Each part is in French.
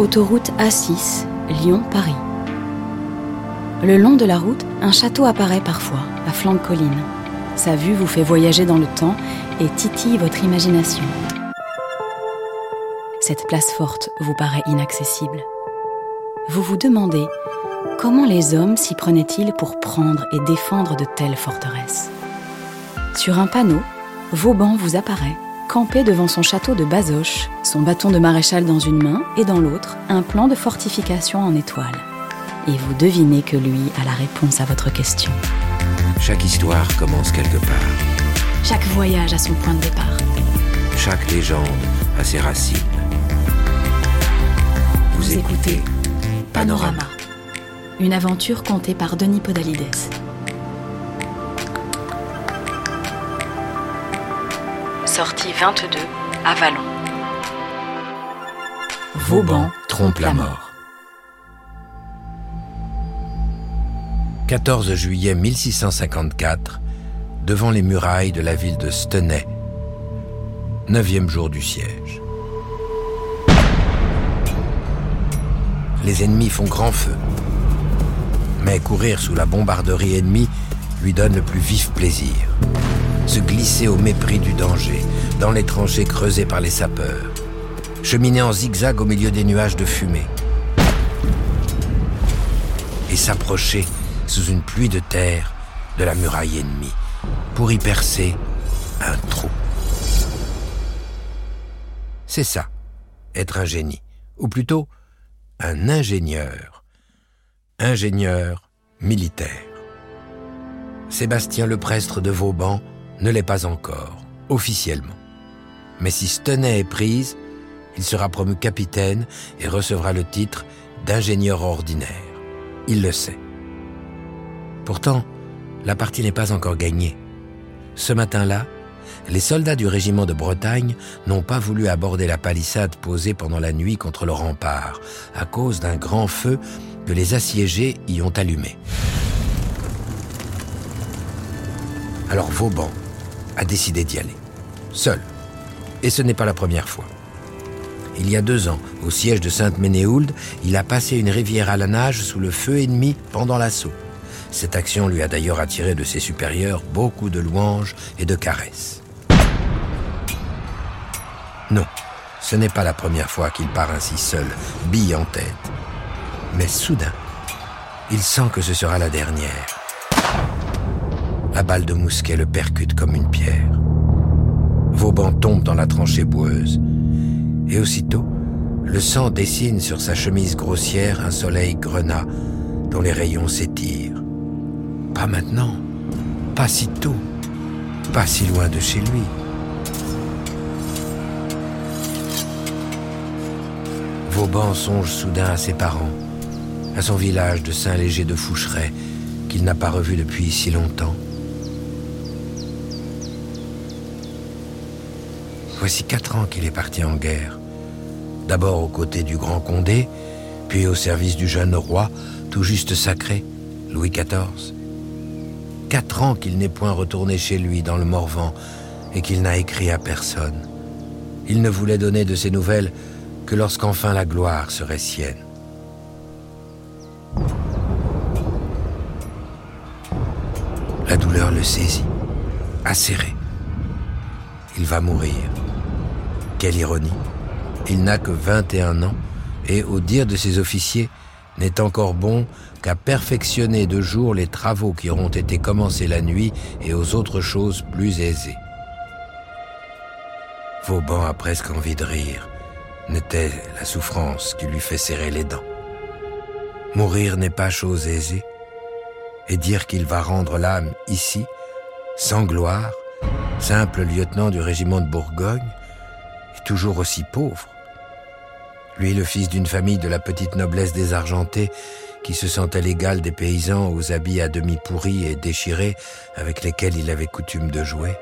Autoroute A6, Lyon-Paris. Le long de la route, un château apparaît parfois, à flanc de colline. Sa vue vous fait voyager dans le temps et titille votre imagination. Cette place forte vous paraît inaccessible. Vous vous demandez comment les hommes s'y prenaient-ils pour prendre et défendre de telles forteresses? Sur un panneau, Vauban vous apparaît, campé devant son château de Bazoches, son bâton de maréchal dans une main et dans l'autre, un plan de fortification en étoile. Et vous devinez que lui a la réponse à votre question. Chaque histoire commence quelque part. Chaque voyage a son point de départ. Chaque légende a ses racines. Vous, écoutez Panorama, une aventure contée par Denis Podalides. Sortie 22 à Vallon. Vauban trompe la mort. 14 juillet 1654, devant les murailles de la ville de Stenay, neuvième jour du siège. Les ennemis font grand feu. Mais courir sous la bombarderie ennemie lui donne le plus vif plaisir. Se glisser au mépris du danger, dans les tranchées creusées par les sapeurs. Cheminer en zigzag au milieu des nuages de fumée. Et s'approcher sous une pluie de terre de la muraille ennemie pour y percer un trou. C'est ça, être un génie, ou plutôt un ingénieur, ingénieur militaire. Sébastien Leprestre de Vauban ne l'est pas encore, officiellement. Mais si Stenay est prise, il sera promu capitaine et recevra le titre d'ingénieur ordinaire. Il le sait. Pourtant, la partie n'est pas encore gagnée. Ce matin-là, les soldats du régiment de Bretagne n'ont pas voulu aborder la palissade posée pendant la nuit contre le rempart, à cause d'un grand feu que les assiégés y ont allumé. Alors Vauban a décidé d'y aller, seul. Et ce n'est pas la première fois. Il y a deux ans, au siège de Sainte-Ménéhould, il a passé une rivière à la nage sous le feu ennemi pendant l'assaut. Cette action lui a d'ailleurs attiré de ses supérieurs beaucoup de louanges et de caresses. Non, ce n'est pas la première fois qu'il part ainsi seul, bille en tête. Mais soudain, il sent que ce sera la dernière. La balle de mousquet le percute comme une pierre. Vauban tombe dans la tranchée boueuse. Et aussitôt, le sang dessine sur sa chemise grossière un soleil grenat dont les rayons s'étirent. Pas maintenant, pas si tôt, pas si loin de chez lui. Vauban songe soudain à ses parents, à son village de Saint-Léger de Foucheret, qu'il n'a pas revu depuis si longtemps. Voici quatre ans qu'il est parti en guerre. D'abord aux côtés du grand Condé, puis au service du jeune roi, tout juste sacré, Louis XIV. Quatre ans qu'il n'est point retourné chez lui dans le Morvan et qu'il n'a écrit à personne. Il ne voulait donner de ses nouvelles que lorsqu'enfin la gloire serait sienne. La douleur le saisit, acéré. Il va mourir. Quelle ironie. Il n'a que 21 ans et, au dire de ses officiers, n'est encore bon qu'à perfectionner de jour les travaux qui auront été commencés la nuit et aux autres choses plus aisées. Vauban a presque envie de rire. N'était la souffrance qui lui fait serrer les dents. Mourir n'est pas chose aisée. Et dire qu'il va rendre l'âme ici, sans gloire, simple lieutenant du régiment de Bourgogne, toujours aussi pauvre. Lui, le fils d'une famille de la petite noblesse désargentée, qui se sentait l'égal des paysans aux habits à demi pourris et déchirés avec lesquels il avait coutume de jouer.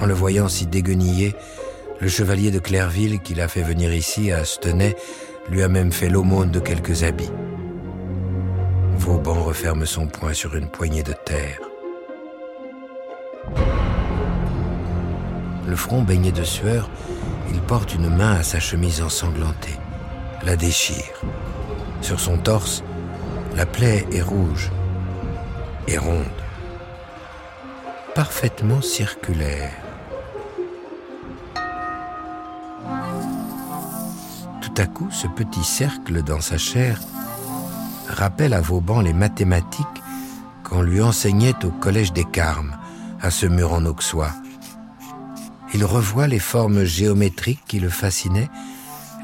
En le voyant si déguenillé, le chevalier de Clairville qui l'a fait venir ici à Stenay lui a même fait l'aumône de quelques habits. Vauban referme son poing sur une poignée de terre. Front baigné de sueur, il porte une main à sa chemise ensanglantée, la déchire. Sur son torse, la plaie est rouge et ronde, parfaitement circulaire. Tout à coup, ce petit cercle dans sa chair rappelle à Vauban les mathématiques qu'on lui enseignait au collège des Carmes, à ce mur en auxois. Il revoit les formes géométriques qui le fascinaient,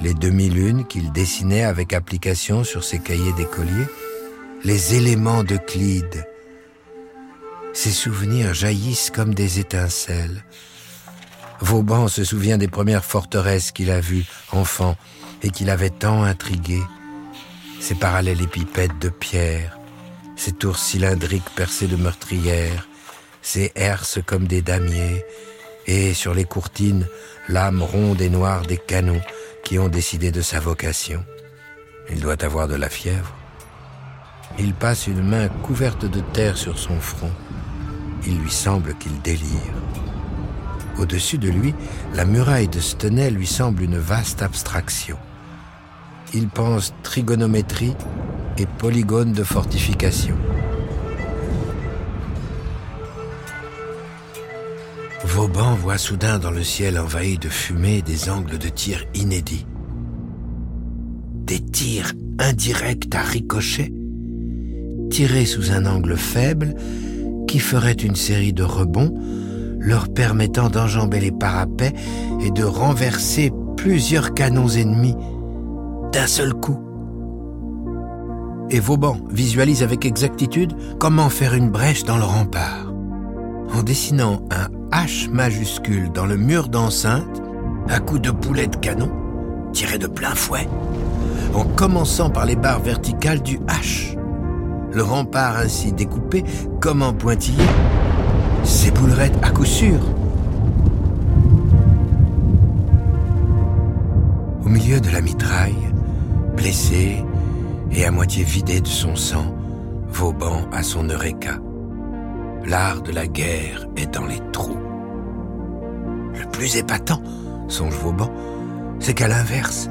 les demi-lunes qu'il dessinait avec application sur ses cahiers d'écolier, les éléments d'Euclide. Ses souvenirs jaillissent comme des étincelles. Vauban se souvient des premières forteresses qu'il a vues, enfant, et qu'il avait tant intrigué. Ces parallélépipèdes de pierre, ces tours cylindriques percées de meurtrières, ces herses comme des damiers, et sur les courtines, l'âme ronde et noire des canons qui ont décidé de sa vocation. Il doit avoir de la fièvre. Il passe une main couverte de terre sur son front. Il lui semble qu'il délire. Au-dessus de lui, la muraille de Stenay lui semble une vaste abstraction. Il pense trigonométrie et polygone de fortification. Vauban voit soudain dans le ciel envahi de fumée des angles de tir inédits. Des tirs indirects à ricochet, tirés sous un angle faible, qui feraient une série de rebonds, leur permettant d'enjamber les parapets et de renverser plusieurs canons ennemis d'un seul coup. Et Vauban visualise avec exactitude comment faire une brèche dans le rempart. En dessinant un H majuscule dans le mur d'enceinte, à coups de boulet de canon, tiré de plein fouet, en commençant par les barres verticales du H. Le rempart ainsi découpé, comme en pointillé, s'éboulerait à coup sûr. Au milieu de la mitraille, blessé et à moitié vidé de son sang, Vauban à son eureka. L'art de la guerre est dans les trous. Le plus épatant, songe Vauban, c'est qu'à l'inverse,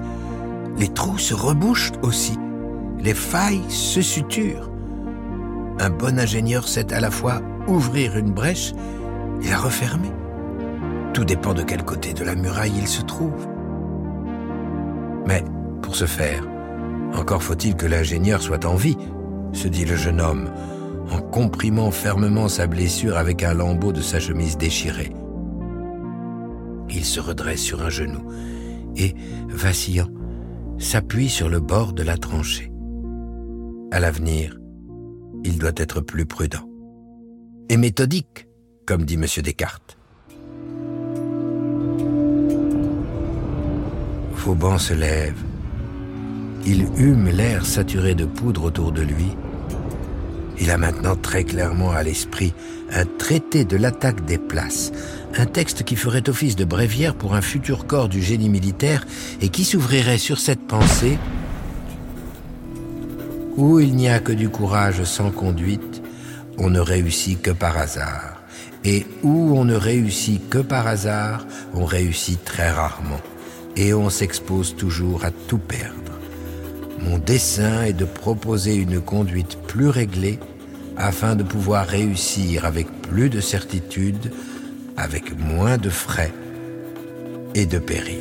les trous se rebouchent aussi, les failles se suturent. Un bon ingénieur sait à la fois ouvrir une brèche et la refermer. Tout dépend de quel côté de la muraille il se trouve. Mais pour ce faire, encore faut-il que l'ingénieur soit en vie, se dit le jeune homme, en comprimant fermement sa blessure avec un lambeau de sa chemise déchirée. Il se redresse sur un genou et, vacillant, s'appuie sur le bord de la tranchée. À l'avenir, il doit être plus prudent. Et méthodique, comme dit M. Descartes. Vauban se lève. Il hume l'air saturé de poudre autour de lui il a maintenant très clairement à l'esprit un traité de l'attaque des places, un texte qui ferait office de bréviaire pour un futur corps du génie militaire et qui s'ouvrirait sur cette pensée où il n'y a que du courage sans conduite, on ne réussit que par hasard. Et où on ne réussit que par hasard, on réussit très rarement. Et on s'expose toujours à tout perdre. Mon dessein est de proposer une conduite plus réglée afin de pouvoir réussir avec plus de certitude, avec moins de frais et de périls.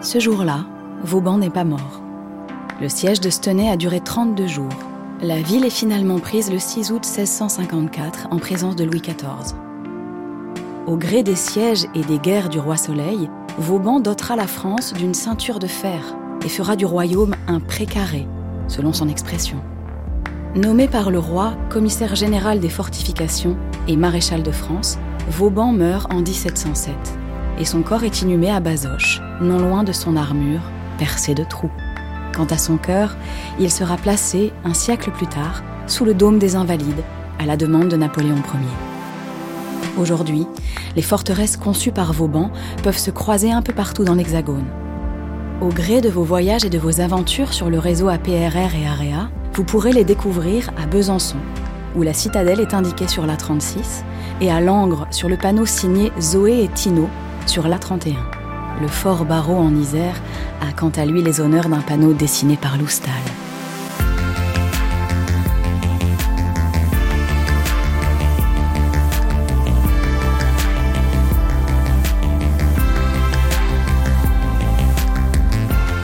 Ce jour-là, Vauban n'est pas mort. Le siège de Stenay a duré 32 jours. La ville est finalement prise le 6 août 1654 en présence de Louis XIV. Au gré des sièges et des guerres du roi Soleil, Vauban dotera la France d'une ceinture de fer et fera du royaume un précaré, selon son expression. Nommé par le roi commissaire général des fortifications et maréchal de France, Vauban meurt en 1707 et son corps est inhumé à Bazoches, non loin de son armure, percée de trous. Quant à son cœur, il sera placé, un siècle plus tard, sous le dôme des Invalides, à la demande de Napoléon Ier. Aujourd'hui, les forteresses conçues par Vauban peuvent se croiser un peu partout dans l'Hexagone. Au gré de vos voyages et de vos aventures sur le réseau APRR et AREA, vous pourrez les découvrir à Besançon, où la citadelle est indiquée sur l'A36, et à Langres sur le panneau signé Zoé et Tino sur l'A31. Le fort Barreau en Isère a quant à lui les honneurs d'un panneau dessiné par Loustal.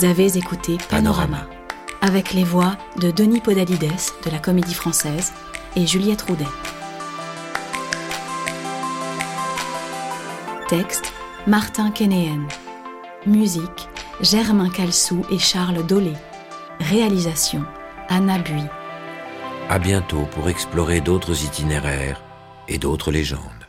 Vous avez écouté Panorama, avec les voix de Denis Podalides de la Comédie Française et Juliette Roudet. Texte Martin Kénéen. Musique Germain Calsou et Charles Dolé. Réalisation Anna Bui. À bientôt pour explorer d'autres itinéraires et d'autres légendes.